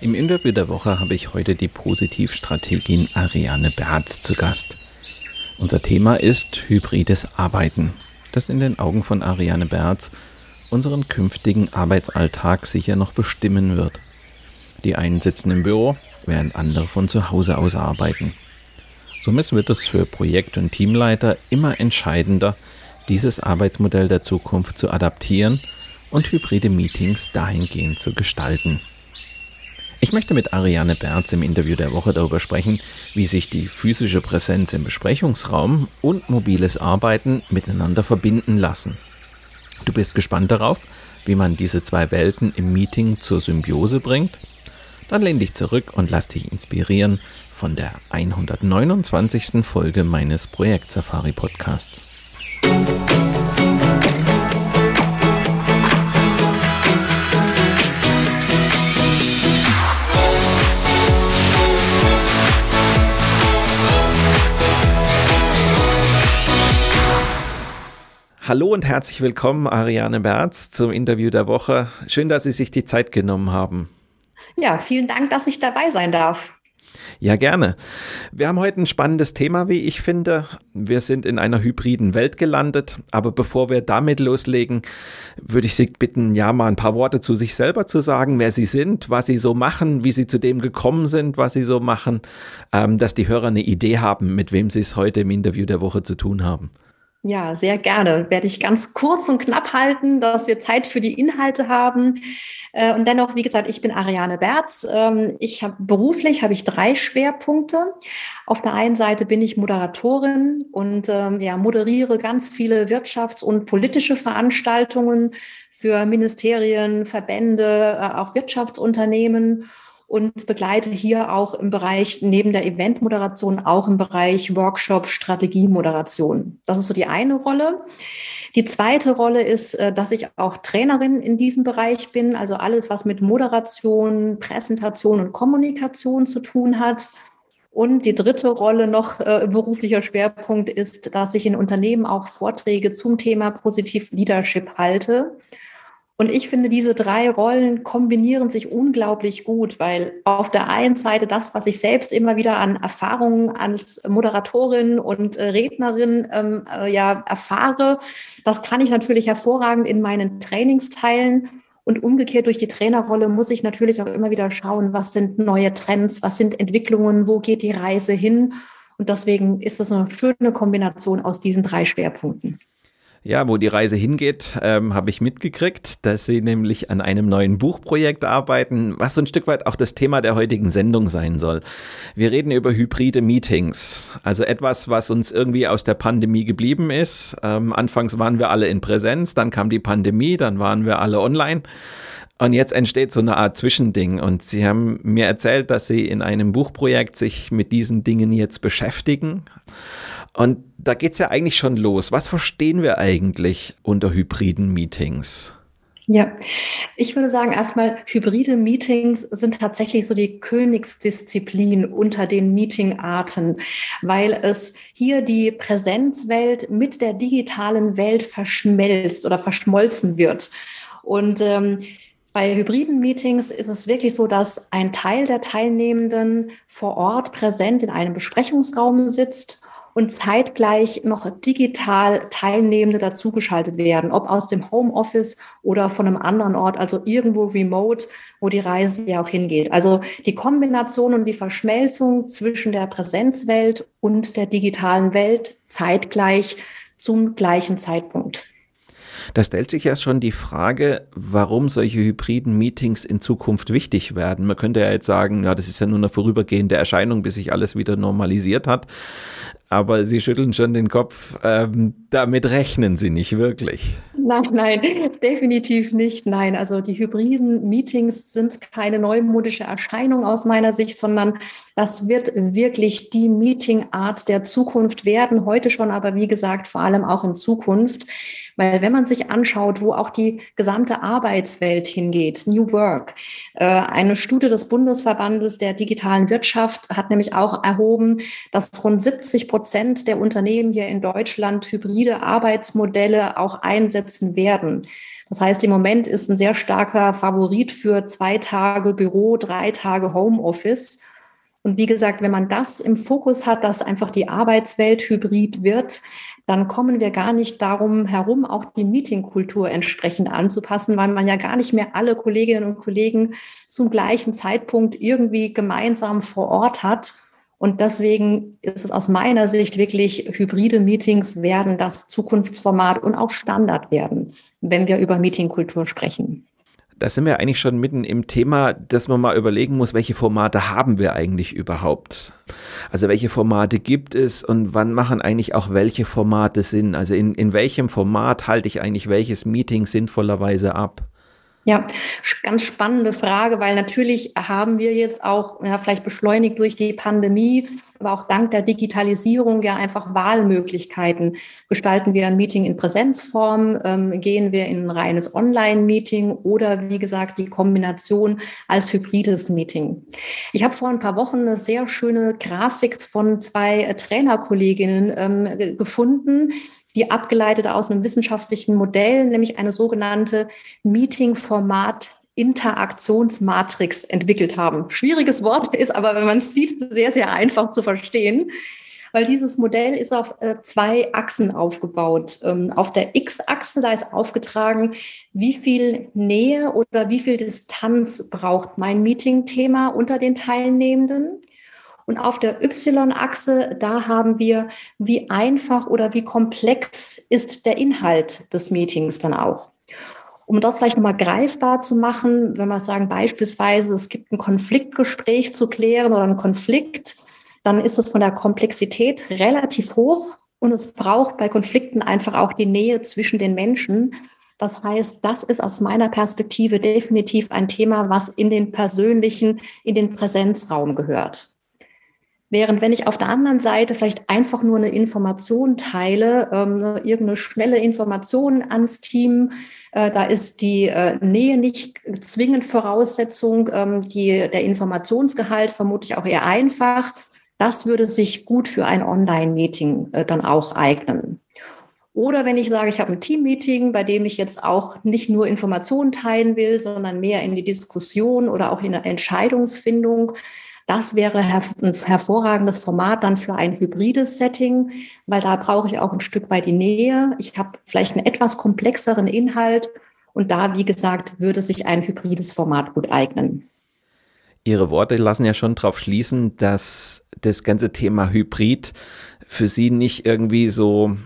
Im Interview der Woche habe ich heute die Positivstrategin Ariane Berz zu Gast. Unser Thema ist hybrides Arbeiten, das in den Augen von Ariane Berz unseren künftigen Arbeitsalltag sicher noch bestimmen wird. Die einen sitzen im Büro, während andere von zu Hause aus arbeiten. Somit wird es für Projekt- und Teamleiter immer entscheidender, dieses Arbeitsmodell der Zukunft zu adaptieren und hybride Meetings dahingehend zu gestalten. Ich möchte mit Ariane Berz im Interview der Woche darüber sprechen, wie sich die physische Präsenz im Besprechungsraum und mobiles Arbeiten miteinander verbinden lassen. Du bist gespannt darauf, wie man diese zwei Welten im Meeting zur Symbiose bringt? Dann lehn dich zurück und lass dich inspirieren von der 129. Folge meines Projekt Safari Podcasts. Hallo und herzlich willkommen, Ariane Berz, zum Interview der Woche. Schön, dass Sie sich die Zeit genommen haben. Ja, vielen Dank, dass ich dabei sein darf. Ja, gerne. Wir haben heute ein spannendes Thema, wie ich finde. Wir sind in einer hybriden Welt gelandet, aber bevor wir damit loslegen, würde ich Sie bitten, ja mal ein paar Worte zu sich selber zu sagen, wer Sie sind, was Sie so machen, wie Sie zu dem gekommen sind, was Sie so machen, ähm, dass die Hörer eine Idee haben, mit wem Sie es heute im Interview der Woche zu tun haben. Ja, sehr gerne. Werde ich ganz kurz und knapp halten, dass wir Zeit für die Inhalte haben. Äh, und dennoch, wie gesagt, ich bin Ariane Berz. Ähm, ich habe beruflich habe ich drei Schwerpunkte. Auf der einen Seite bin ich Moderatorin und ähm, ja, moderiere ganz viele wirtschafts- und politische Veranstaltungen für Ministerien, Verbände, äh, auch Wirtschaftsunternehmen und begleite hier auch im Bereich neben der Eventmoderation auch im Bereich Workshop Strategiemoderation. Das ist so die eine Rolle. Die zweite Rolle ist, äh, dass ich auch Trainerin in diesem Bereich bin, also alles, was mit Moderation, Präsentation und Kommunikation zu tun hat. Und die dritte Rolle noch äh, beruflicher Schwerpunkt ist, dass ich in Unternehmen auch Vorträge zum Thema Positiv Leadership halte. Und ich finde, diese drei Rollen kombinieren sich unglaublich gut, weil auf der einen Seite das, was ich selbst immer wieder an Erfahrungen als Moderatorin und äh, Rednerin ähm, äh, ja erfahre, das kann ich natürlich hervorragend in meinen Trainings teilen. Und umgekehrt durch die Trainerrolle muss ich natürlich auch immer wieder schauen, was sind neue Trends, was sind Entwicklungen, wo geht die Reise hin. Und deswegen ist das eine schöne Kombination aus diesen drei Schwerpunkten. Ja, wo die Reise hingeht, ähm, habe ich mitgekriegt, dass Sie nämlich an einem neuen Buchprojekt arbeiten, was so ein Stück weit auch das Thema der heutigen Sendung sein soll. Wir reden über hybride Meetings, also etwas, was uns irgendwie aus der Pandemie geblieben ist. Ähm, anfangs waren wir alle in Präsenz, dann kam die Pandemie, dann waren wir alle online. Und jetzt entsteht so eine Art Zwischending. Und Sie haben mir erzählt, dass Sie in einem Buchprojekt sich mit diesen Dingen jetzt beschäftigen. Und da geht es ja eigentlich schon los. Was verstehen wir eigentlich unter hybriden Meetings? Ja, ich würde sagen, erstmal, hybride Meetings sind tatsächlich so die Königsdisziplin unter den Meetingarten, weil es hier die Präsenzwelt mit der digitalen Welt verschmelzt oder verschmolzen wird. Und ähm, bei hybriden Meetings ist es wirklich so, dass ein Teil der Teilnehmenden vor Ort präsent in einem Besprechungsraum sitzt und zeitgleich noch digital Teilnehmende dazugeschaltet werden, ob aus dem Homeoffice oder von einem anderen Ort, also irgendwo remote, wo die Reise ja auch hingeht. Also die Kombination und die Verschmelzung zwischen der Präsenzwelt und der digitalen Welt zeitgleich zum gleichen Zeitpunkt. Da stellt sich ja schon die Frage, warum solche hybriden Meetings in Zukunft wichtig werden. Man könnte ja jetzt sagen, ja, das ist ja nur eine vorübergehende Erscheinung, bis sich alles wieder normalisiert hat. Aber Sie schütteln schon den Kopf. Ähm, damit rechnen Sie nicht wirklich. Nein, nein, definitiv nicht. Nein, also die hybriden Meetings sind keine neumodische Erscheinung aus meiner Sicht, sondern das wird wirklich die Meetingart der Zukunft werden. Heute schon, aber wie gesagt, vor allem auch in Zukunft. Weil wenn man sich anschaut, wo auch die gesamte Arbeitswelt hingeht, New Work, äh, eine Studie des Bundesverbandes der digitalen Wirtschaft hat nämlich auch erhoben, dass rund 70 Prozent der Unternehmen hier in Deutschland hybride Arbeitsmodelle auch einsetzen werden. Das heißt, im Moment ist ein sehr starker Favorit für zwei Tage Büro, drei Tage Homeoffice. Und wie gesagt, wenn man das im Fokus hat, dass einfach die Arbeitswelt hybrid wird, dann kommen wir gar nicht darum herum, auch die Meetingkultur entsprechend anzupassen, weil man ja gar nicht mehr alle Kolleginnen und Kollegen zum gleichen Zeitpunkt irgendwie gemeinsam vor Ort hat. Und deswegen ist es aus meiner Sicht wirklich, hybride Meetings werden das Zukunftsformat und auch Standard werden, wenn wir über Meetingkultur sprechen. Da sind wir eigentlich schon mitten im Thema, dass man mal überlegen muss, welche Formate haben wir eigentlich überhaupt? Also welche Formate gibt es und wann machen eigentlich auch welche Formate Sinn? Also in, in welchem Format halte ich eigentlich welches Meeting sinnvollerweise ab? Ja, ganz spannende Frage, weil natürlich haben wir jetzt auch, ja, vielleicht beschleunigt durch die Pandemie, aber auch dank der Digitalisierung ja einfach Wahlmöglichkeiten. Gestalten wir ein Meeting in Präsenzform, ähm, gehen wir in ein reines Online-Meeting oder wie gesagt die Kombination als hybrides Meeting. Ich habe vor ein paar Wochen eine sehr schöne Grafik von zwei äh, Trainerkolleginnen ähm, gefunden, die abgeleitet aus einem wissenschaftlichen Modell, nämlich eine sogenannte Meeting-Format Interaktionsmatrix entwickelt haben. Schwieriges Wort ist aber, wenn man es sieht, sehr, sehr einfach zu verstehen, weil dieses Modell ist auf äh, zwei Achsen aufgebaut. Ähm, auf der X-Achse, da ist aufgetragen, wie viel Nähe oder wie viel Distanz braucht mein Meeting-Thema unter den Teilnehmenden. Und auf der Y-Achse, da haben wir, wie einfach oder wie komplex ist der Inhalt des Meetings dann auch. Um das vielleicht nochmal greifbar zu machen, wenn wir sagen beispielsweise, es gibt ein Konfliktgespräch zu klären oder einen Konflikt, dann ist es von der Komplexität relativ hoch und es braucht bei Konflikten einfach auch die Nähe zwischen den Menschen. Das heißt, das ist aus meiner Perspektive definitiv ein Thema, was in den persönlichen, in den Präsenzraum gehört. Während wenn ich auf der anderen Seite vielleicht einfach nur eine Information teile, ähm, irgendeine schnelle Information ans Team, äh, da ist die äh, Nähe nicht zwingend Voraussetzung, ähm, die, der Informationsgehalt vermutlich auch eher einfach. Das würde sich gut für ein Online-Meeting äh, dann auch eignen. Oder wenn ich sage, ich habe ein Team-Meeting, bei dem ich jetzt auch nicht nur Informationen teilen will, sondern mehr in die Diskussion oder auch in der Entscheidungsfindung, das wäre ein hervorragendes Format dann für ein hybrides Setting, weil da brauche ich auch ein Stück weit die Nähe. Ich habe vielleicht einen etwas komplexeren Inhalt und da, wie gesagt, würde sich ein hybrides Format gut eignen. Ihre Worte lassen ja schon darauf schließen, dass das ganze Thema Hybrid für Sie nicht irgendwie so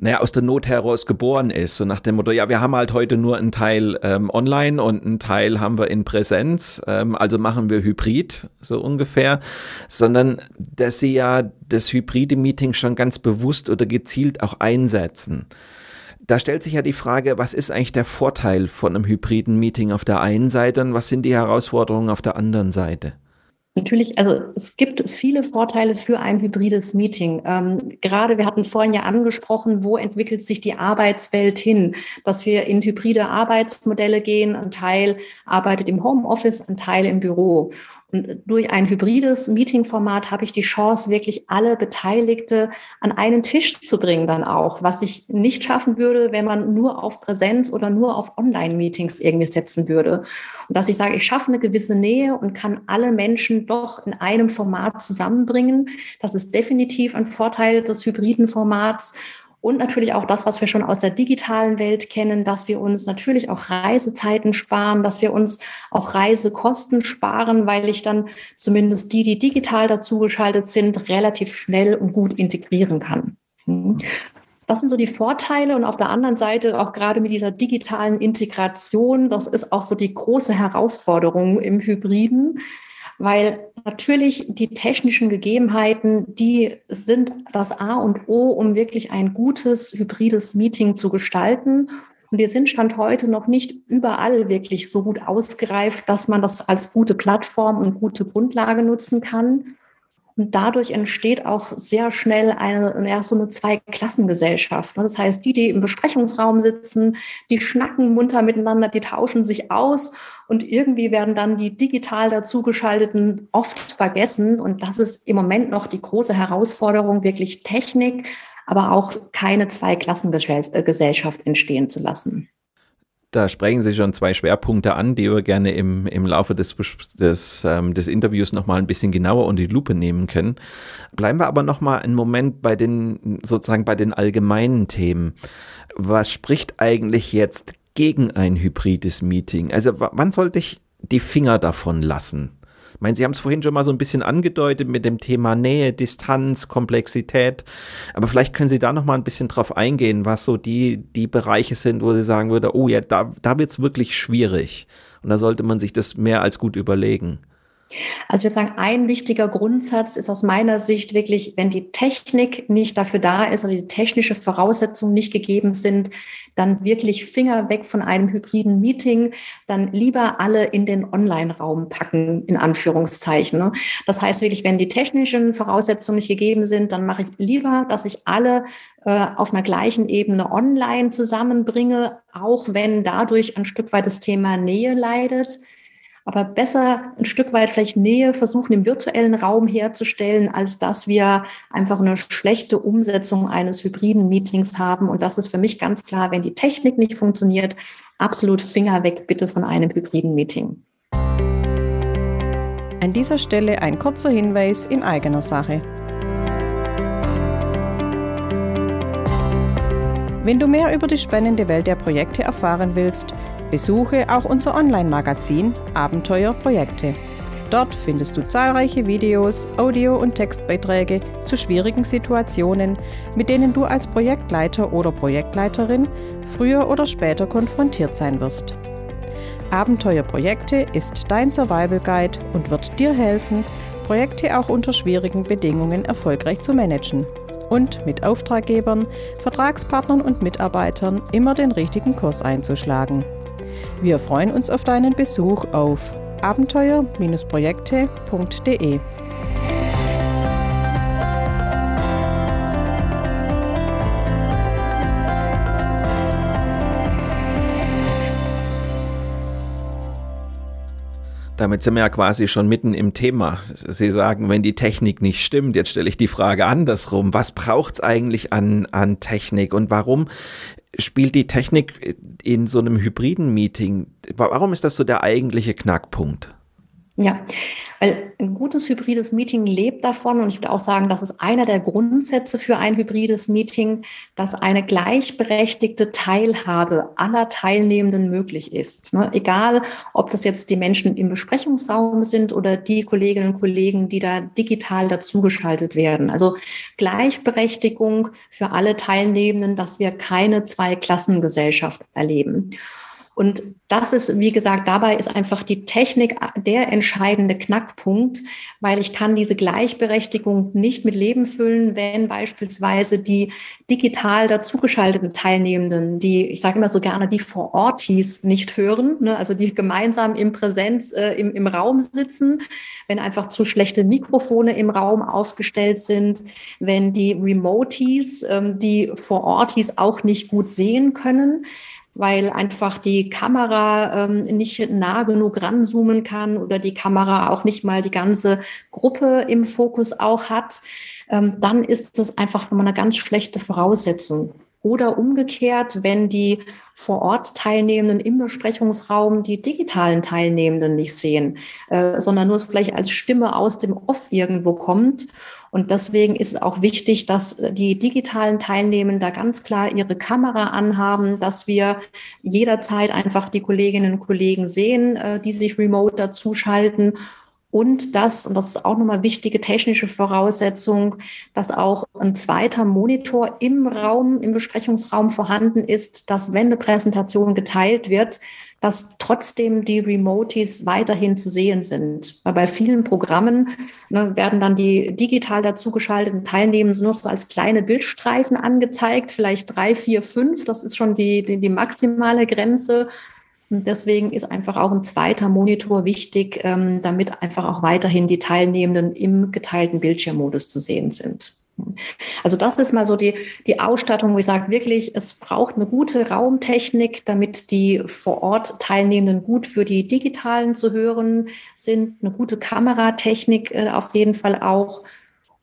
naja, aus der Not heraus geboren ist. So nach dem Motto, ja, wir haben halt heute nur einen Teil ähm, online und einen Teil haben wir in Präsenz, ähm, also machen wir Hybrid, so ungefähr, sondern dass sie ja das hybride Meeting schon ganz bewusst oder gezielt auch einsetzen. Da stellt sich ja die Frage, was ist eigentlich der Vorteil von einem hybriden Meeting auf der einen Seite und was sind die Herausforderungen auf der anderen Seite? Natürlich, also es gibt viele Vorteile für ein hybrides Meeting. Ähm, gerade wir hatten vorhin ja angesprochen, wo entwickelt sich die Arbeitswelt hin, dass wir in hybride Arbeitsmodelle gehen. Ein Teil arbeitet im Homeoffice, ein Teil im Büro. Und durch ein hybrides Meeting-Format habe ich die Chance, wirklich alle Beteiligte an einen Tisch zu bringen dann auch, was ich nicht schaffen würde, wenn man nur auf Präsenz oder nur auf Online-Meetings irgendwie setzen würde. Und dass ich sage, ich schaffe eine gewisse Nähe und kann alle Menschen doch in einem Format zusammenbringen. Das ist definitiv ein Vorteil des hybriden Formats. Und natürlich auch das, was wir schon aus der digitalen Welt kennen, dass wir uns natürlich auch Reisezeiten sparen, dass wir uns auch Reisekosten sparen, weil ich dann zumindest die, die digital dazugeschaltet sind, relativ schnell und gut integrieren kann. Mhm. Das sind so die Vorteile und auf der anderen Seite auch gerade mit dieser digitalen Integration, das ist auch so die große Herausforderung im Hybriden weil natürlich die technischen Gegebenheiten, die sind das A und O, um wirklich ein gutes hybrides Meeting zu gestalten. Und wir sind Stand heute noch nicht überall wirklich so gut ausgereift, dass man das als gute Plattform und gute Grundlage nutzen kann. Und dadurch entsteht auch sehr schnell eine, ja, so eine Zweiklassengesellschaft. Das heißt, die, die im Besprechungsraum sitzen, die schnacken munter miteinander, die tauschen sich aus und irgendwie werden dann die digital dazugeschalteten oft vergessen. Und das ist im Moment noch die große Herausforderung, wirklich Technik, aber auch keine Zweiklassengesellschaft entstehen zu lassen. Da sprechen Sie schon zwei Schwerpunkte an, die wir gerne im, im Laufe des, des, ähm, des Interviews nochmal ein bisschen genauer unter die Lupe nehmen können. Bleiben wir aber nochmal einen Moment bei den, sozusagen bei den allgemeinen Themen. Was spricht eigentlich jetzt gegen ein hybrides Meeting? Also wann sollte ich die Finger davon lassen? Ich meine, Sie haben es vorhin schon mal so ein bisschen angedeutet mit dem Thema Nähe, Distanz, Komplexität. Aber vielleicht können Sie da noch mal ein bisschen drauf eingehen, was so die, die Bereiche sind, wo Sie sagen würde, oh ja, da, da wird es wirklich schwierig. Und da sollte man sich das mehr als gut überlegen. Also ich würde sagen, ein wichtiger Grundsatz ist aus meiner Sicht wirklich, wenn die Technik nicht dafür da ist oder die technische Voraussetzungen nicht gegeben sind, dann wirklich Finger weg von einem hybriden Meeting, dann lieber alle in den Online-Raum packen, in Anführungszeichen. Ne? Das heißt wirklich, wenn die technischen Voraussetzungen nicht gegeben sind, dann mache ich lieber, dass ich alle äh, auf einer gleichen Ebene online zusammenbringe, auch wenn dadurch ein Stück weit das Thema Nähe leidet aber besser ein Stück weit vielleicht Nähe versuchen im virtuellen Raum herzustellen, als dass wir einfach eine schlechte Umsetzung eines hybriden Meetings haben. Und das ist für mich ganz klar, wenn die Technik nicht funktioniert, absolut Finger weg bitte von einem hybriden Meeting. An dieser Stelle ein kurzer Hinweis in eigener Sache. Wenn du mehr über die spannende Welt der Projekte erfahren willst, Besuche auch unser Online-Magazin Abenteuer Projekte. Dort findest du zahlreiche Videos, Audio- und Textbeiträge zu schwierigen Situationen, mit denen du als Projektleiter oder Projektleiterin früher oder später konfrontiert sein wirst. Abenteuer Projekte ist dein Survival Guide und wird dir helfen, Projekte auch unter schwierigen Bedingungen erfolgreich zu managen und mit Auftraggebern, Vertragspartnern und Mitarbeitern immer den richtigen Kurs einzuschlagen. Wir freuen uns auf deinen Besuch auf abenteuer-projekte.de. Damit sind wir ja quasi schon mitten im Thema. Sie sagen, wenn die Technik nicht stimmt, jetzt stelle ich die Frage andersrum. Was braucht es eigentlich an, an Technik und warum spielt die Technik in so einem hybriden Meeting, warum ist das so der eigentliche Knackpunkt? Ja, weil ein gutes hybrides Meeting lebt davon und ich würde auch sagen, das ist einer der Grundsätze für ein hybrides Meeting, dass eine gleichberechtigte Teilhabe aller Teilnehmenden möglich ist. Ne? Egal, ob das jetzt die Menschen im Besprechungsraum sind oder die Kolleginnen und Kollegen, die da digital dazugeschaltet werden. Also Gleichberechtigung für alle Teilnehmenden, dass wir keine Zweiklassengesellschaft erleben. Und das ist, wie gesagt, dabei ist einfach die Technik der entscheidende Knackpunkt, weil ich kann diese Gleichberechtigung nicht mit Leben füllen, wenn beispielsweise die digital dazugeschalteten Teilnehmenden, die, ich sage immer so gerne, die vor Ortis nicht hören, ne, also die gemeinsam im Präsenz äh, im, im Raum sitzen, wenn einfach zu schlechte Mikrofone im Raum aufgestellt sind, wenn die Remotees, ähm, die vor Ortis auch nicht gut sehen können, weil einfach die Kamera ähm, nicht nah genug ranzoomen kann oder die Kamera auch nicht mal die ganze Gruppe im Fokus auch hat, ähm, dann ist das einfach nochmal eine ganz schlechte Voraussetzung. Oder umgekehrt, wenn die vor Ort Teilnehmenden im Besprechungsraum die digitalen Teilnehmenden nicht sehen, äh, sondern nur vielleicht als Stimme aus dem Off irgendwo kommt. Und deswegen ist auch wichtig, dass die digitalen Teilnehmenden da ganz klar ihre Kamera anhaben, dass wir jederzeit einfach die Kolleginnen und Kollegen sehen, äh, die sich remote dazuschalten und das, und das ist auch nochmal wichtige technische Voraussetzung, dass auch ein zweiter Monitor im Raum, im Besprechungsraum vorhanden ist, dass wenn eine Präsentation geteilt wird, dass trotzdem die Remotes weiterhin zu sehen sind. Weil bei vielen Programmen ne, werden dann die digital dazugeschalteten Teilnehmenden nur so als kleine Bildstreifen angezeigt, vielleicht drei, vier, fünf. Das ist schon die, die, die maximale Grenze. Und deswegen ist einfach auch ein zweiter Monitor wichtig, ähm, damit einfach auch weiterhin die Teilnehmenden im geteilten Bildschirmmodus zu sehen sind. Also das ist mal so die, die Ausstattung, wo ich sage, wirklich, es braucht eine gute Raumtechnik, damit die vor Ort Teilnehmenden gut für die digitalen zu hören sind, eine gute Kameratechnik äh, auf jeden Fall auch.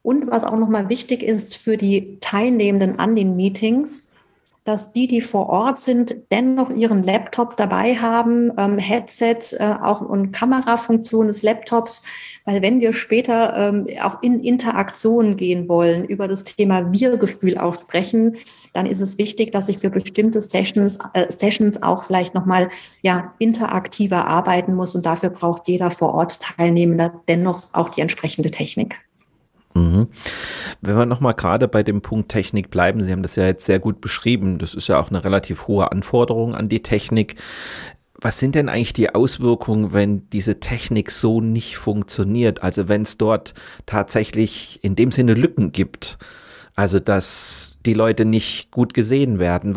Und was auch nochmal wichtig ist für die Teilnehmenden an den Meetings, dass die, die vor Ort sind, dennoch ihren Laptop dabei haben, ähm, Headset, äh, auch und Kamerafunktion des Laptops, weil wenn wir später ähm, auch in Interaktionen gehen wollen, über das Thema Wir-Gefühl auch sprechen, dann ist es wichtig, dass ich für bestimmte Sessions, äh, Sessions auch vielleicht nochmal ja, interaktiver arbeiten muss und dafür braucht jeder vor Ort Teilnehmender dennoch auch die entsprechende Technik. Mhm. Wenn wir nochmal gerade bei dem Punkt Technik bleiben, Sie haben das ja jetzt sehr gut beschrieben, das ist ja auch eine relativ hohe Anforderung an die Technik. Was sind denn eigentlich die Auswirkungen, wenn diese Technik so nicht funktioniert? Also wenn es dort tatsächlich in dem Sinne Lücken gibt? Also, dass die Leute nicht gut gesehen werden.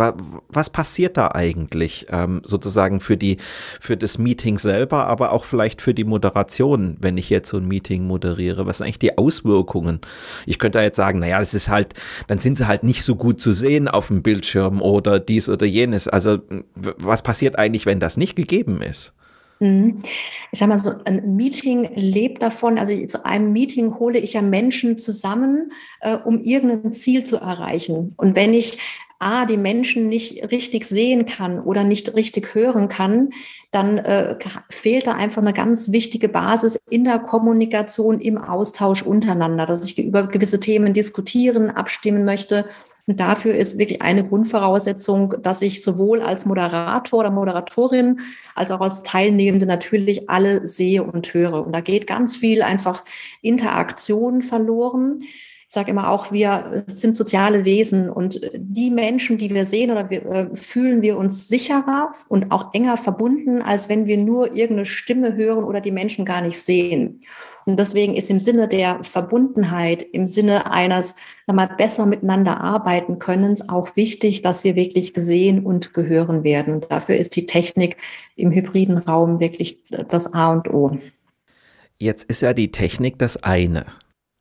Was passiert da eigentlich ähm, sozusagen für die, für das Meeting selber, aber auch vielleicht für die Moderation, wenn ich jetzt so ein Meeting moderiere? Was sind eigentlich die Auswirkungen? Ich könnte da jetzt sagen, naja, das ist halt, dann sind sie halt nicht so gut zu sehen auf dem Bildschirm oder dies oder jenes. Also, was passiert eigentlich, wenn das nicht gegeben ist? Mhm. Ich sage mal so, ein Meeting lebt davon, also zu einem Meeting hole ich ja Menschen zusammen, äh, um irgendein Ziel zu erreichen. Und wenn ich A, die Menschen nicht richtig sehen kann oder nicht richtig hören kann, dann äh, fehlt da einfach eine ganz wichtige Basis in der Kommunikation, im Austausch untereinander, dass ich über gewisse Themen diskutieren, abstimmen möchte und dafür ist wirklich eine Grundvoraussetzung, dass ich sowohl als Moderator oder Moderatorin als auch als Teilnehmende natürlich alle sehe und höre. Und da geht ganz viel einfach Interaktion verloren. Ich sage immer auch, wir sind soziale Wesen und die Menschen, die wir sehen oder wir, äh, fühlen wir uns sicherer und auch enger verbunden, als wenn wir nur irgendeine Stimme hören oder die Menschen gar nicht sehen. Und deswegen ist im Sinne der Verbundenheit, im Sinne eines mal, besser miteinander arbeiten können, auch wichtig, dass wir wirklich gesehen und gehören werden. Dafür ist die Technik im hybriden Raum wirklich das A und O. Jetzt ist ja die Technik das eine.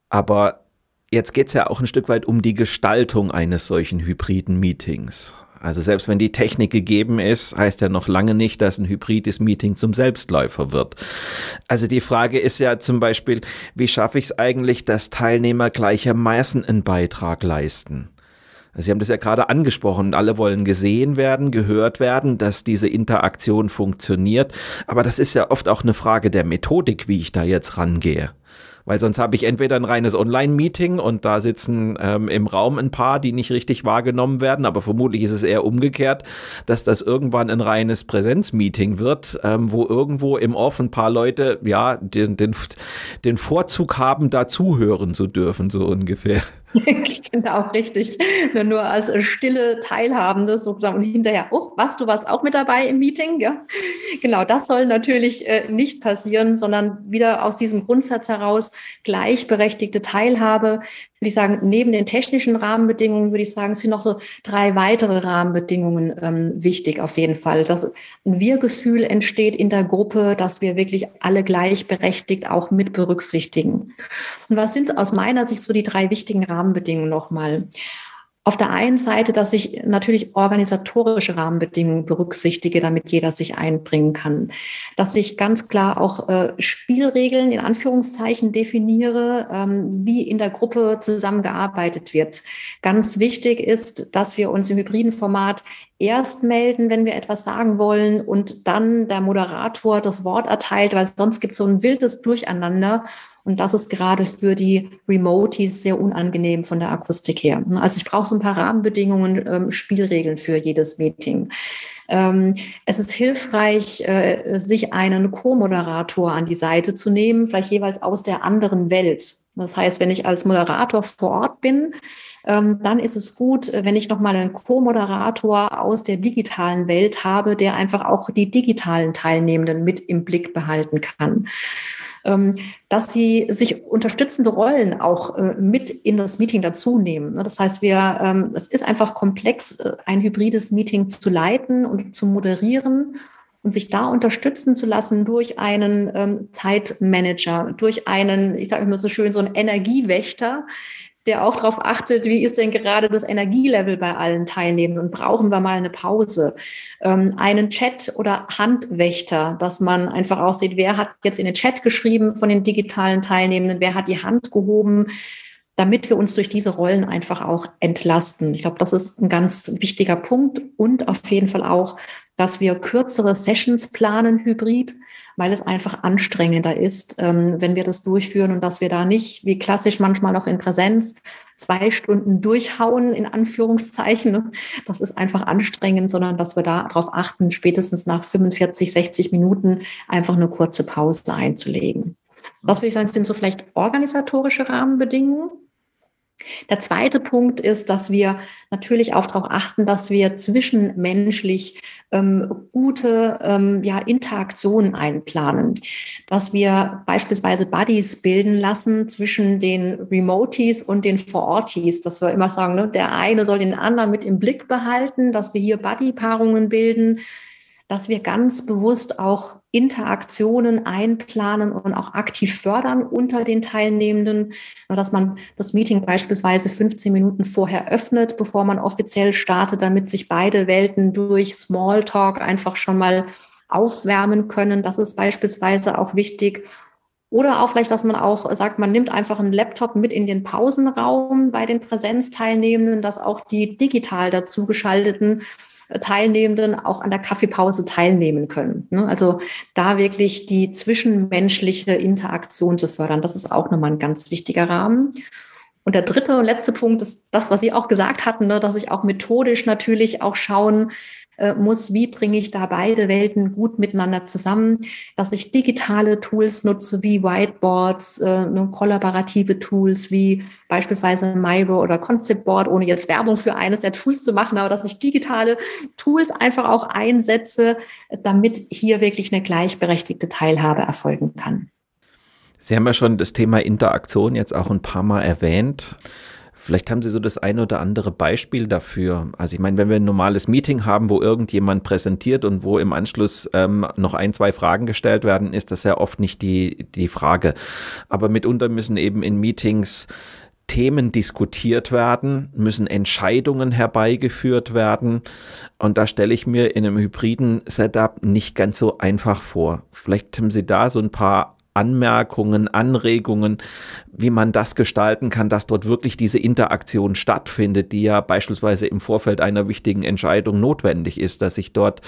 Aber Jetzt geht es ja auch ein Stück weit um die Gestaltung eines solchen hybriden Meetings. Also selbst wenn die Technik gegeben ist, heißt ja noch lange nicht, dass ein hybrides Meeting zum Selbstläufer wird. Also die Frage ist ja zum Beispiel, wie schaffe ich es eigentlich, dass Teilnehmer gleichermaßen einen Beitrag leisten? Also Sie haben das ja gerade angesprochen, alle wollen gesehen werden, gehört werden, dass diese Interaktion funktioniert. Aber das ist ja oft auch eine Frage der Methodik, wie ich da jetzt rangehe weil sonst habe ich entweder ein reines Online-Meeting und da sitzen ähm, im Raum ein paar, die nicht richtig wahrgenommen werden, aber vermutlich ist es eher umgekehrt, dass das irgendwann ein reines Präsenzmeeting wird, ähm, wo irgendwo im Off ein paar Leute ja den, den, den Vorzug haben, da zuhören zu dürfen, so ungefähr. Genau, richtig. Nur, nur als stille Teilhabende sozusagen und hinterher, oh, was, du warst auch mit dabei im Meeting? Ja, genau, das soll natürlich äh, nicht passieren, sondern wieder aus diesem Grundsatz heraus gleichberechtigte Teilhabe würde ich sagen, neben den technischen Rahmenbedingungen würde ich sagen, sind noch so drei weitere Rahmenbedingungen ähm, wichtig auf jeden Fall. Dass ein Wir-Gefühl entsteht in der Gruppe, dass wir wirklich alle gleichberechtigt auch mit berücksichtigen. Und was sind aus meiner Sicht so die drei wichtigen Rahmenbedingungen nochmal? Auf der einen Seite, dass ich natürlich organisatorische Rahmenbedingungen berücksichtige, damit jeder sich einbringen kann. Dass ich ganz klar auch äh, Spielregeln in Anführungszeichen definiere, ähm, wie in der Gruppe zusammengearbeitet wird. Ganz wichtig ist, dass wir uns im hybriden Format erst melden, wenn wir etwas sagen wollen und dann der Moderator das Wort erteilt, weil sonst gibt es so ein wildes Durcheinander. Und das ist gerade für die Remoties sehr unangenehm von der Akustik her. Also ich brauche so ein paar Rahmenbedingungen, ähm, Spielregeln für jedes Meeting. Ähm, es ist hilfreich, äh, sich einen Co-Moderator an die Seite zu nehmen, vielleicht jeweils aus der anderen Welt. Das heißt, wenn ich als Moderator vor Ort bin, ähm, dann ist es gut, wenn ich nochmal einen Co-Moderator aus der digitalen Welt habe, der einfach auch die digitalen Teilnehmenden mit im Blick behalten kann. Ähm, dass sie sich unterstützende Rollen auch äh, mit in das Meeting dazu nehmen. Ne? Das heißt, wir, ähm, es ist einfach komplex, äh, ein hybrides Meeting zu leiten und zu moderieren und sich da unterstützen zu lassen durch einen ähm, Zeitmanager, durch einen, ich sage immer so schön, so einen Energiewächter, der auch darauf achtet, wie ist denn gerade das Energielevel bei allen Teilnehmenden und brauchen wir mal eine Pause. Ähm, einen Chat oder Handwächter, dass man einfach auch sieht, wer hat jetzt in den Chat geschrieben von den digitalen Teilnehmenden, wer hat die Hand gehoben, damit wir uns durch diese Rollen einfach auch entlasten. Ich glaube, das ist ein ganz wichtiger Punkt und auf jeden Fall auch, dass wir kürzere Sessions planen, hybrid, weil es einfach anstrengender ist, ähm, wenn wir das durchführen und dass wir da nicht, wie klassisch manchmal noch in Präsenz, zwei Stunden durchhauen, in Anführungszeichen. Das ist einfach anstrengend, sondern dass wir da darauf achten, spätestens nach 45, 60 Minuten einfach eine kurze Pause einzulegen. Was würde ich sagen, sind so vielleicht organisatorische Rahmenbedingungen? Der zweite Punkt ist, dass wir natürlich auch darauf achten, dass wir zwischenmenschlich ähm, gute ähm, ja, Interaktionen einplanen, dass wir beispielsweise Buddies bilden lassen zwischen den Remoties und den Vororties, dass wir immer sagen, ne, der eine soll den anderen mit im Blick behalten, dass wir hier Buddy-Paarungen bilden, dass wir ganz bewusst auch Interaktionen einplanen und auch aktiv fördern unter den Teilnehmenden, dass man das Meeting beispielsweise 15 Minuten vorher öffnet, bevor man offiziell startet, damit sich beide Welten durch Smalltalk einfach schon mal aufwärmen können. Das ist beispielsweise auch wichtig. Oder auch vielleicht, dass man auch sagt, man nimmt einfach einen Laptop mit in den Pausenraum bei den Präsenzteilnehmenden, dass auch die digital dazugeschalteten Teilnehmenden auch an der Kaffeepause teilnehmen können. Ne? Also da wirklich die zwischenmenschliche Interaktion zu fördern, das ist auch nochmal ein ganz wichtiger Rahmen. Und der dritte und letzte Punkt ist das, was Sie auch gesagt hatten, ne, dass ich auch methodisch natürlich auch schauen äh, muss, wie bringe ich da beide Welten gut miteinander zusammen, dass ich digitale Tools nutze wie Whiteboards, äh, ne, kollaborative Tools wie beispielsweise Miro oder Concept Board, ohne jetzt Werbung für eines der Tools zu machen, aber dass ich digitale Tools einfach auch einsetze, damit hier wirklich eine gleichberechtigte Teilhabe erfolgen kann. Sie haben ja schon das Thema Interaktion jetzt auch ein paar Mal erwähnt. Vielleicht haben Sie so das eine oder andere Beispiel dafür. Also ich meine, wenn wir ein normales Meeting haben, wo irgendjemand präsentiert und wo im Anschluss ähm, noch ein, zwei Fragen gestellt werden, ist das ja oft nicht die, die Frage. Aber mitunter müssen eben in Meetings Themen diskutiert werden, müssen Entscheidungen herbeigeführt werden. Und da stelle ich mir in einem hybriden Setup nicht ganz so einfach vor. Vielleicht haben Sie da so ein paar Anmerkungen, Anregungen, wie man das gestalten kann, dass dort wirklich diese Interaktion stattfindet, die ja beispielsweise im Vorfeld einer wichtigen Entscheidung notwendig ist, dass sich dort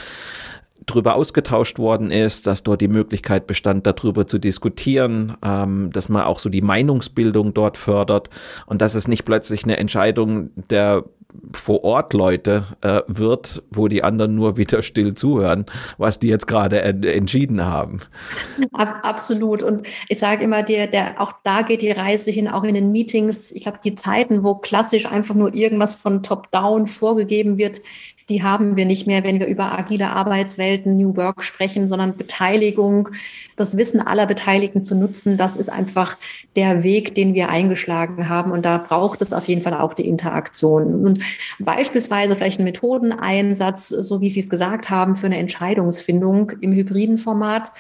drüber ausgetauscht worden ist, dass dort die Möglichkeit bestand, darüber zu diskutieren, ähm, dass man auch so die Meinungsbildung dort fördert und dass es nicht plötzlich eine Entscheidung der vor Ort Leute äh, wird, wo die anderen nur wieder still zuhören, was die jetzt gerade entschieden haben. Ab, absolut. Und ich sage immer, der, der, auch da geht die Reise hin, auch in den Meetings. Ich glaube, die Zeiten, wo klassisch einfach nur irgendwas von Top-Down vorgegeben wird, die haben wir nicht mehr, wenn wir über agile Arbeitswelten, New Work sprechen, sondern Beteiligung, das Wissen aller Beteiligten zu nutzen, das ist einfach der Weg, den wir eingeschlagen haben. Und da braucht es auf jeden Fall auch die Interaktion. Und beispielsweise vielleicht ein Methodeneinsatz, so wie Sie es gesagt haben, für eine Entscheidungsfindung im hybriden Format.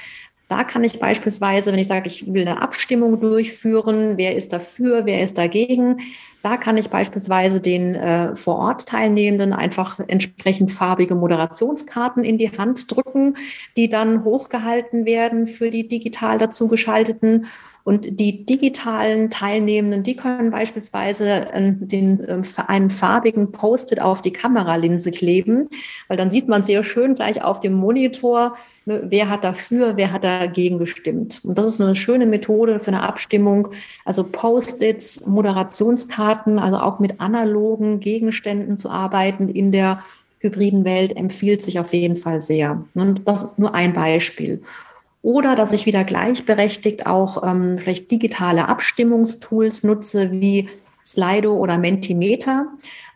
Da kann ich beispielsweise, wenn ich sage, ich will eine Abstimmung durchführen, wer ist dafür, wer ist dagegen, Da kann ich beispielsweise den äh, vor Ort Teilnehmenden einfach entsprechend farbige Moderationskarten in die Hand drücken, die dann hochgehalten werden für die digital dazugeschalteten. Und die digitalen Teilnehmenden, die können beispielsweise den, ähm, einen farbigen Post-it auf die Kameralinse kleben, weil dann sieht man sehr schön gleich auf dem Monitor, ne, wer hat dafür, wer hat dagegen gestimmt. Und das ist eine schöne Methode für eine Abstimmung. Also Post-its, Moderationskarten, also auch mit analogen Gegenständen zu arbeiten in der hybriden Welt empfiehlt sich auf jeden Fall sehr. Und das nur ein Beispiel. Oder dass ich wieder gleichberechtigt auch ähm, vielleicht digitale Abstimmungstools nutze wie Slido oder Mentimeter,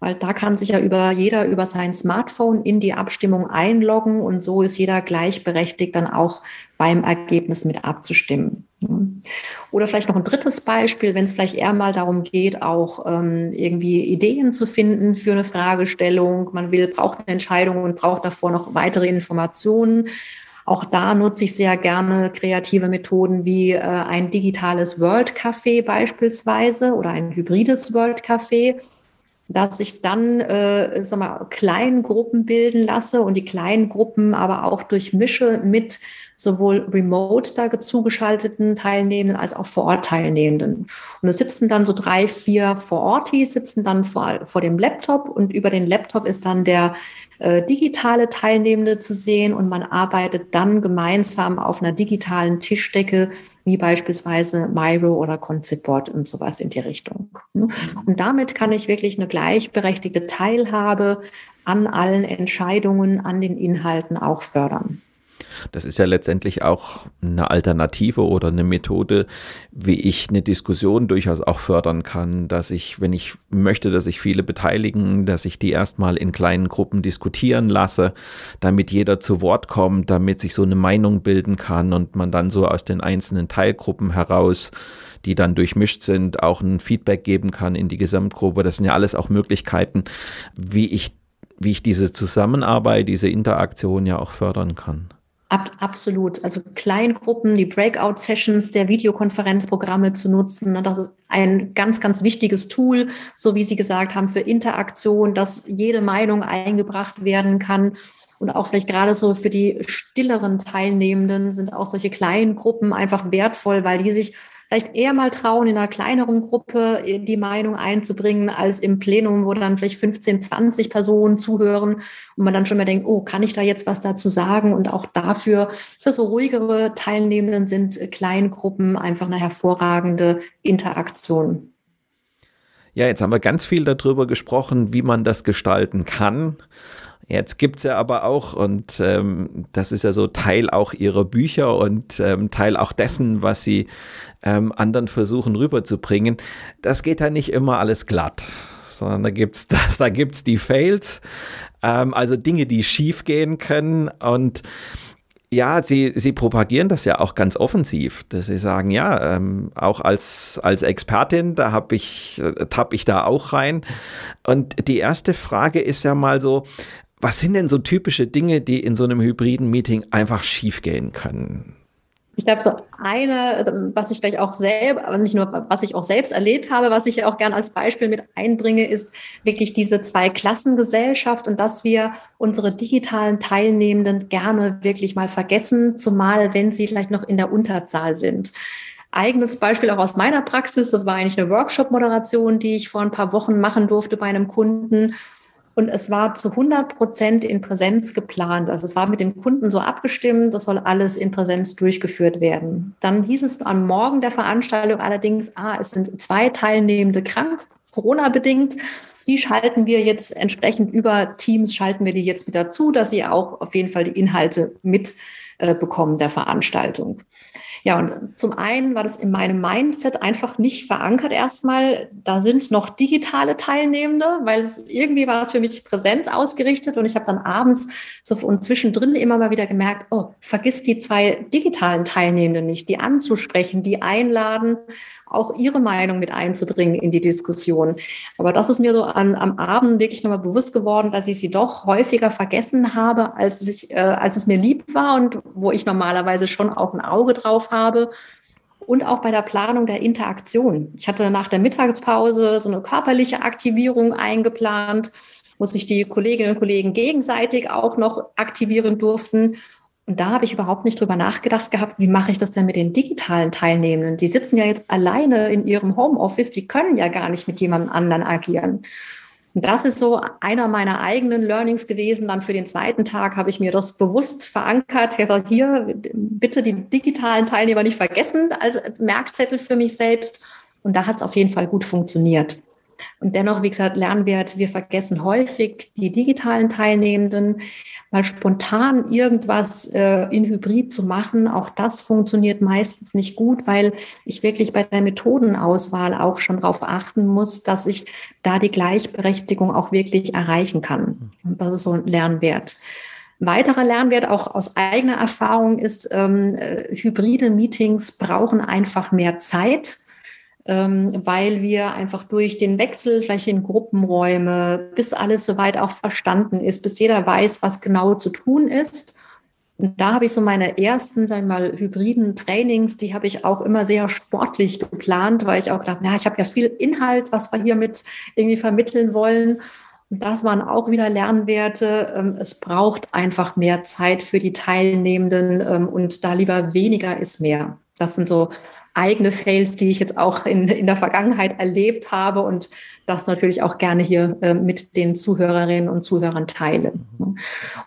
weil da kann sich ja über jeder über sein Smartphone in die Abstimmung einloggen und so ist jeder gleichberechtigt dann auch beim Ergebnis mit abzustimmen. Oder vielleicht noch ein drittes Beispiel, wenn es vielleicht eher mal darum geht, auch ähm, irgendwie Ideen zu finden für eine Fragestellung. Man will, braucht eine Entscheidung und braucht davor noch weitere Informationen auch da nutze ich sehr gerne kreative Methoden wie äh, ein digitales World Café beispielsweise oder ein hybrides World Café, dass ich dann äh, sag mal, Kleingruppen bilden lasse und die kleinen Gruppen aber auch durchmische mit sowohl remote da zugeschalteten Teilnehmenden als auch vor Ort Teilnehmenden. Und es sitzen dann so drei, vier vor Ort, die sitzen dann vor, vor dem Laptop und über den Laptop ist dann der äh, digitale Teilnehmende zu sehen und man arbeitet dann gemeinsam auf einer digitalen Tischdecke, wie beispielsweise Miro oder Conceptboard und sowas in die Richtung. Und damit kann ich wirklich eine gleichberechtigte Teilhabe an allen Entscheidungen, an den Inhalten auch fördern. Das ist ja letztendlich auch eine Alternative oder eine Methode, wie ich eine Diskussion durchaus auch fördern kann, dass ich, wenn ich möchte, dass sich viele beteiligen, dass ich die erstmal in kleinen Gruppen diskutieren lasse, damit jeder zu Wort kommt, damit sich so eine Meinung bilden kann und man dann so aus den einzelnen Teilgruppen heraus die dann durchmischt sind, auch ein Feedback geben kann in die Gesamtgruppe. Das sind ja alles auch Möglichkeiten, wie ich, wie ich diese Zusammenarbeit, diese Interaktion ja auch fördern kann. Ab, absolut. Also Kleingruppen, die Breakout-Sessions der Videokonferenzprogramme zu nutzen. Ne, das ist ein ganz, ganz wichtiges Tool, so wie Sie gesagt haben, für Interaktion, dass jede Meinung eingebracht werden kann. Und auch vielleicht gerade so für die stilleren Teilnehmenden sind auch solche kleinen Gruppen einfach wertvoll, weil die sich vielleicht eher mal trauen, in einer kleineren Gruppe die Meinung einzubringen, als im Plenum, wo dann vielleicht 15, 20 Personen zuhören und man dann schon mal denkt, oh, kann ich da jetzt was dazu sagen? Und auch dafür, für so ruhigere Teilnehmenden sind Kleingruppen einfach eine hervorragende Interaktion. Ja, jetzt haben wir ganz viel darüber gesprochen, wie man das gestalten kann. Jetzt gibt's ja aber auch, und ähm, das ist ja so Teil auch ihrer Bücher und ähm, Teil auch dessen, was sie ähm, anderen versuchen rüberzubringen, das geht ja nicht immer alles glatt, sondern da gibt's das, da gibt's die Fails, ähm, also Dinge, die schief gehen können und ja, sie, sie propagieren das ja auch ganz offensiv, dass sie sagen, ja, ähm, auch als, als Expertin, da habe ich, äh, tapp ich da auch rein. Und die erste Frage ist ja mal so, was sind denn so typische Dinge, die in so einem hybriden Meeting einfach schiefgehen können? Ich glaube, so eine, was ich gleich auch selbst, aber nicht nur, was ich auch selbst erlebt habe, was ich auch gerne als Beispiel mit einbringe, ist wirklich diese Zwei-Klassengesellschaft und dass wir unsere digitalen Teilnehmenden gerne wirklich mal vergessen, zumal wenn sie vielleicht noch in der Unterzahl sind. Eigenes Beispiel auch aus meiner Praxis, das war eigentlich eine Workshop-Moderation, die ich vor ein paar Wochen machen durfte bei einem Kunden. Und es war zu 100 Prozent in Präsenz geplant. Also es war mit dem Kunden so abgestimmt, das soll alles in Präsenz durchgeführt werden. Dann hieß es am Morgen der Veranstaltung allerdings, ah, es sind zwei Teilnehmende krank, Corona-bedingt. Die schalten wir jetzt entsprechend über Teams, schalten wir die jetzt mit dazu, dass sie auch auf jeden Fall die Inhalte mitbekommen äh, der Veranstaltung. Ja, und zum einen war das in meinem Mindset einfach nicht verankert erstmal. Da sind noch digitale Teilnehmende, weil es irgendwie war für mich Präsenz ausgerichtet und ich habe dann abends so und zwischendrin immer mal wieder gemerkt, oh, vergiss die zwei digitalen Teilnehmenden nicht, die anzusprechen, die einladen, auch ihre Meinung mit einzubringen in die Diskussion. Aber das ist mir so an, am Abend wirklich nochmal bewusst geworden, dass ich sie doch häufiger vergessen habe, als, ich, äh, als es mir lieb war und wo ich normalerweise schon auch ein Auge drauf habe. und auch bei der Planung der Interaktion. Ich hatte nach der Mittagspause so eine körperliche Aktivierung eingeplant, wo sich die Kolleginnen und Kollegen gegenseitig auch noch aktivieren durften. Und da habe ich überhaupt nicht drüber nachgedacht gehabt, wie mache ich das denn mit den digitalen Teilnehmenden? Die sitzen ja jetzt alleine in ihrem Homeoffice, die können ja gar nicht mit jemandem anderen agieren. Und das ist so einer meiner eigenen Learnings gewesen. Dann für den zweiten Tag habe ich mir das bewusst verankert. Gesagt, hier bitte die digitalen Teilnehmer nicht vergessen als Merkzettel für mich selbst. Und da hat es auf jeden Fall gut funktioniert. Und dennoch, wie gesagt, Lernwert, wir vergessen häufig die digitalen Teilnehmenden, mal spontan irgendwas äh, in Hybrid zu machen. Auch das funktioniert meistens nicht gut, weil ich wirklich bei der Methodenauswahl auch schon darauf achten muss, dass ich da die Gleichberechtigung auch wirklich erreichen kann. Und das ist so ein Lernwert. weiterer Lernwert auch aus eigener Erfahrung ist, ähm, äh, hybride Meetings brauchen einfach mehr Zeit weil wir einfach durch den Wechsel vielleicht in Gruppenräume, bis alles soweit auch verstanden ist, bis jeder weiß, was genau zu tun ist. Und da habe ich so meine ersten, sagen wir mal, hybriden Trainings, die habe ich auch immer sehr sportlich geplant, weil ich auch dachte, ja, ich habe ja viel Inhalt, was wir hier mit irgendwie vermitteln wollen. Und das waren auch wieder Lernwerte. Ähm, es braucht einfach mehr Zeit für die Teilnehmenden ähm, und da lieber weniger ist mehr. Das sind so eigene Fails, die ich jetzt auch in, in der Vergangenheit erlebt habe und das natürlich auch gerne hier äh, mit den Zuhörerinnen und Zuhörern teile. Mhm.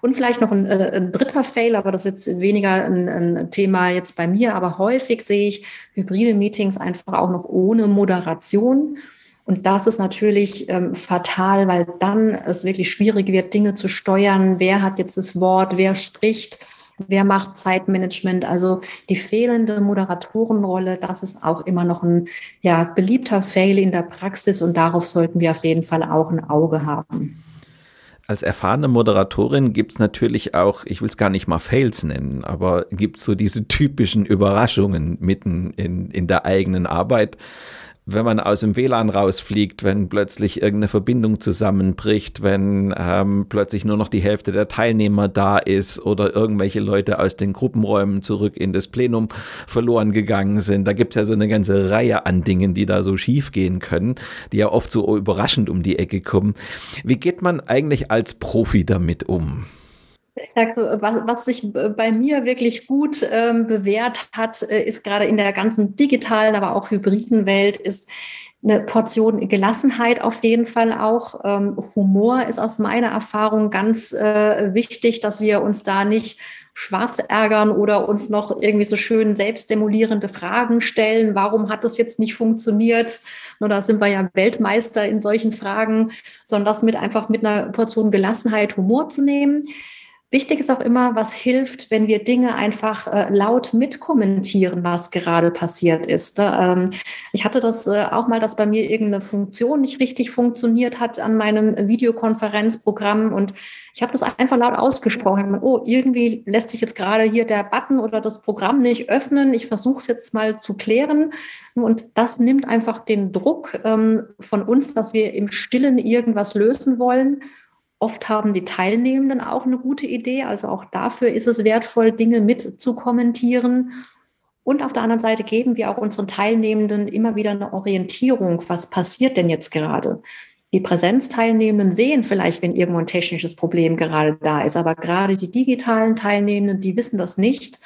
Und vielleicht noch ein, äh, ein, dritter Fail, aber das ist jetzt weniger ein, ein, Thema jetzt bei mir, aber häufig sehe ich hybride Meetings einfach auch noch ohne Moderation. Und das ist natürlich ähm, fatal, weil dann es wirklich schwierig wird, Dinge zu steuern. Wer hat jetzt das Wort? Wer spricht? Wer macht Zeitmanagement? Also die fehlende Moderatorenrolle, das ist auch immer noch ein ja, beliebter Fail in der Praxis und darauf sollten wir auf jeden Fall auch ein Auge haben. Als erfahrene Moderatorin gibt es natürlich auch, ich will es gar nicht mal Fails nennen, aber gibt es so diese typischen Überraschungen mitten in, in der eigenen Arbeit wenn man aus dem WLAN rausfliegt, wenn plötzlich irgendeine Verbindung zusammenbricht, wenn ähm, plötzlich nur noch die Hälfte der Teilnehmer da ist oder irgendwelche Leute aus den Gruppenräumen zurück in das Plenum verloren gegangen sind. Da gibt's ja so eine ganze Reihe an Dingen, die da so schief gehen können, die ja oft so überraschend um die Ecke kommen. Wie geht man eigentlich als Profi damit um? Ich sag so, was, was sich bei mir wirklich gut ähm, bewährt hat, äh, ist gerade in der ganzen digitalen, aber auch hybriden Welt, ist eine Portion Gelassenheit auf jeden Fall auch. Ähm, Humor ist aus meiner Erfahrung ganz äh, wichtig, dass wir uns da nicht schwarz ärgern oder uns noch irgendwie so schön selbstdemolierende Fragen stellen. Warum hat das jetzt nicht funktioniert? Nur da sind wir ja Weltmeister in solchen Fragen, sondern das mit einfach mit einer Portion Gelassenheit Humor zu nehmen. Wichtig ist auch immer, was hilft, wenn wir Dinge einfach äh, laut mitkommentieren, was gerade passiert ist. Ne? Ähm, ich hatte das äh, auch mal, dass bei mir irgendeine Funktion nicht richtig funktioniert hat an meinem Videokonferenzprogramm und ich habe das einfach laut ausgesprochen. Oh, irgendwie lässt sich jetzt gerade hier der Button oder das Programm nicht öffnen. Ich versuche es jetzt mal zu klären. Und das nimmt einfach den Druck ähm, von uns, dass wir im Stillen irgendwas lösen wollen Oft haben die Teilnehmenden auch eine gute Idee. Also auch dafür ist es wertvoll, Dinge mit zu kommentieren. Und auf der anderen Seite geben wir auch unseren Teilnehmenden immer wieder eine Orientierung. Was passiert denn jetzt gerade? Die Präsenzteilnehmenden sehen vielleicht, wenn irgendwo ein technisches Problem gerade da ist, aber gerade die digitalen Teilnehmenden, die wissen das nicht.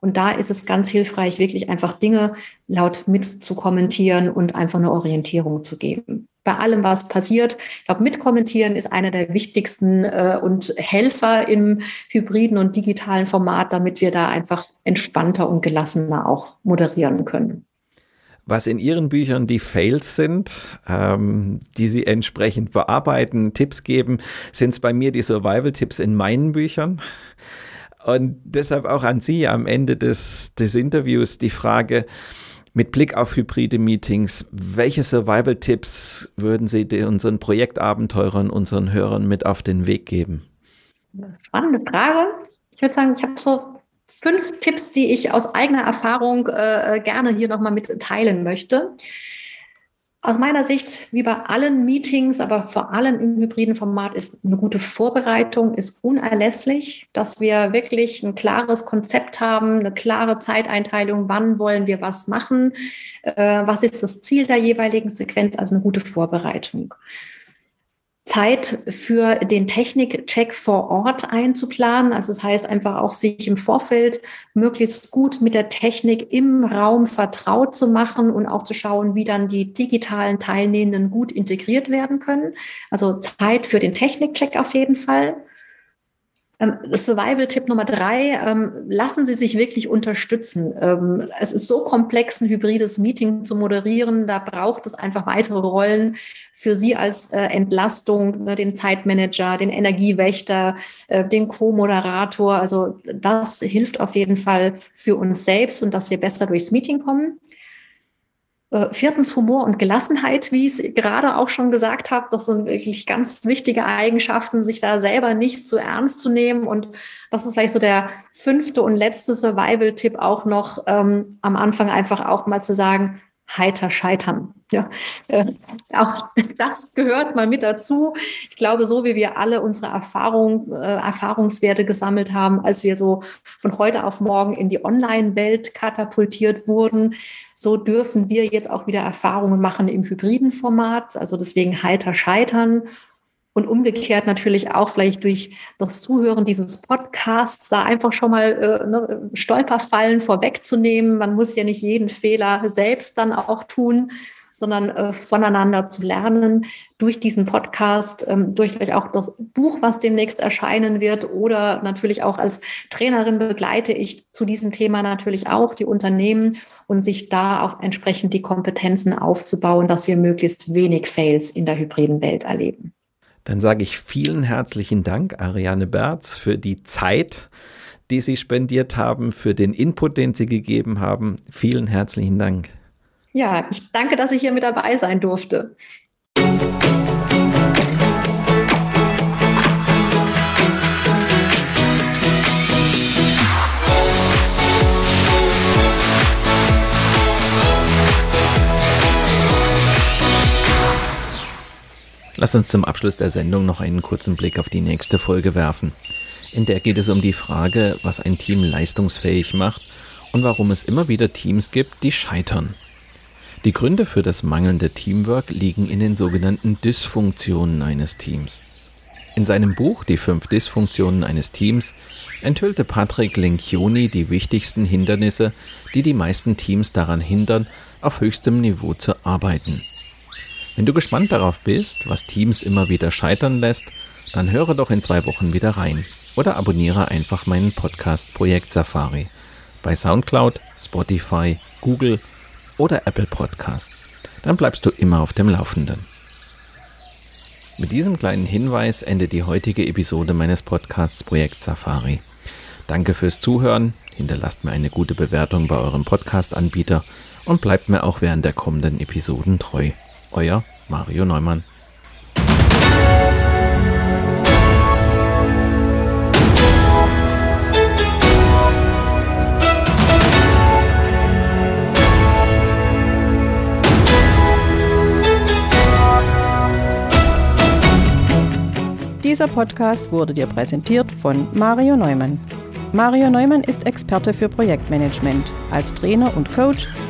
Und da ist es ganz hilfreich, wirklich einfach Dinge laut mit zu kommentieren und einfach eine Orientierung zu geben bei allem, was passiert. Ich glaube, mitkommentieren ist einer der wichtigsten äh, und Helfer im hybriden und digitalen Format, damit wir da einfach entspannter und gelassener auch moderieren können. Was in Ihren Büchern die Fails sind, ähm, die Sie entsprechend bearbeiten, Tipps geben, sind es bei mir die Survival-Tipps in meinen Büchern. Und deshalb auch an Sie am Ende des, des Interviews die Frage, mit Blick auf hybride Meetings, welche Survival-Tipps würden Sie unseren Projektabenteurern, unseren Hörern mit auf den Weg geben? Spannende Frage. Ich würde sagen, ich habe so fünf Tipps, die ich aus eigener Erfahrung äh, gerne hier nochmal mit teilen möchte. Aus meiner Sicht, wie bei allen Meetings, aber vor allem im hybriden Format, ist eine gute Vorbereitung ist unerlässlich, dass wir wirklich ein klares Konzept haben, eine klare Zeiteinteilung, wann wollen wir was machen, äh, was ist das Ziel der jeweiligen Sequenz, also eine gute Vorbereitung. Zeit für den Technikcheck vor Ort einzuplanen. Also das heißt einfach auch sich im Vorfeld möglichst gut mit der Technik im Raum vertraut zu machen und auch zu schauen, wie dann die digitalen Teilnehmenden gut integriert werden können. Also Zeit für den Technikcheck auf jeden Fall. Ähm, Survival-Tipp Nummer drei, ähm, lassen Sie sich wirklich unterstützen. Ähm, es ist so komplex, ein hybrides Meeting zu moderieren. Da braucht es einfach weitere Rollen für Sie als äh, Entlastung, ne, den Zeitmanager, den Energiewächter, äh, den Co-Moderator. Also das hilft auf jeden Fall für uns selbst und dass wir besser durchs Meeting kommen. Äh, viertens Humor und Gelassenheit, wie ich es gerade auch schon gesagt habe. Das sind wirklich ganz wichtige Eigenschaften, sich da selber nicht zu ernst zu nehmen. Und das ist vielleicht so der fünfte und letzte Survival-Tipp auch noch ähm, am Anfang einfach auch mal zu sagen, heiter scheitern. Ja, äh, auch das gehört mal mit dazu. Ich glaube, so wie wir alle unsere Erfahrung, äh, Erfahrungswerte gesammelt haben, als wir so von heute auf morgen in die Online-Welt katapultiert wurden, so dürfen wir jetzt auch wieder Erfahrungen machen im hybriden Format. Also deswegen heiter scheitern und umgekehrt natürlich auch vielleicht durch das Zuhören dieses Podcasts da einfach schon mal äh, ne, Stolperfallen vorwegzunehmen. Man muss ja nicht jeden Fehler selbst dann auch tun, sondern äh, voneinander zu lernen durch diesen Podcast, ähm, durch vielleicht auch das Buch, was demnächst erscheinen wird oder natürlich auch als Trainerin begleite ich zu diesem Thema natürlich auch die Unternehmen und sich da auch entsprechend die Kompetenzen aufzubauen, dass wir möglichst wenig Fails in der hybriden Welt erleben. Dann sage ich vielen herzlichen Dank, Ariane Berz, für die Zeit, die Sie spendiert haben, für den Input, den Sie gegeben haben. Vielen herzlichen Dank. Ja, ich danke, dass ich hier mit dabei sein durfte. Lass uns zum Abschluss der Sendung noch einen kurzen Blick auf die nächste Folge werfen. In der geht es um die Frage, was ein Team leistungsfähig macht und warum es immer wieder Teams gibt, die scheitern. Die Gründe für das mangelnde Teamwork liegen in den sogenannten Dysfunktionen eines Teams. In seinem Buch Die fünf Dysfunktionen eines Teams enthüllte Patrick Lencioni die wichtigsten Hindernisse, die die meisten Teams daran hindern, auf höchstem Niveau zu arbeiten. Wenn du gespannt darauf bist, was Teams immer wieder scheitern lässt, dann höre doch in zwei Wochen wieder rein oder abonniere einfach meinen Podcast Projekt Safari bei SoundCloud, Spotify, Google oder Apple Podcast. Dann bleibst du immer auf dem Laufenden. Mit diesem kleinen Hinweis endet die heutige Episode meines Podcasts Projekt Safari. Danke fürs Zuhören, hinterlasst mir eine gute Bewertung bei eurem Podcast-Anbieter und bleibt mir auch während der kommenden Episoden treu. Euer Mario Neumann. Dieser Podcast wurde dir präsentiert von Mario Neumann. Mario Neumann ist Experte für Projektmanagement. Als Trainer und Coach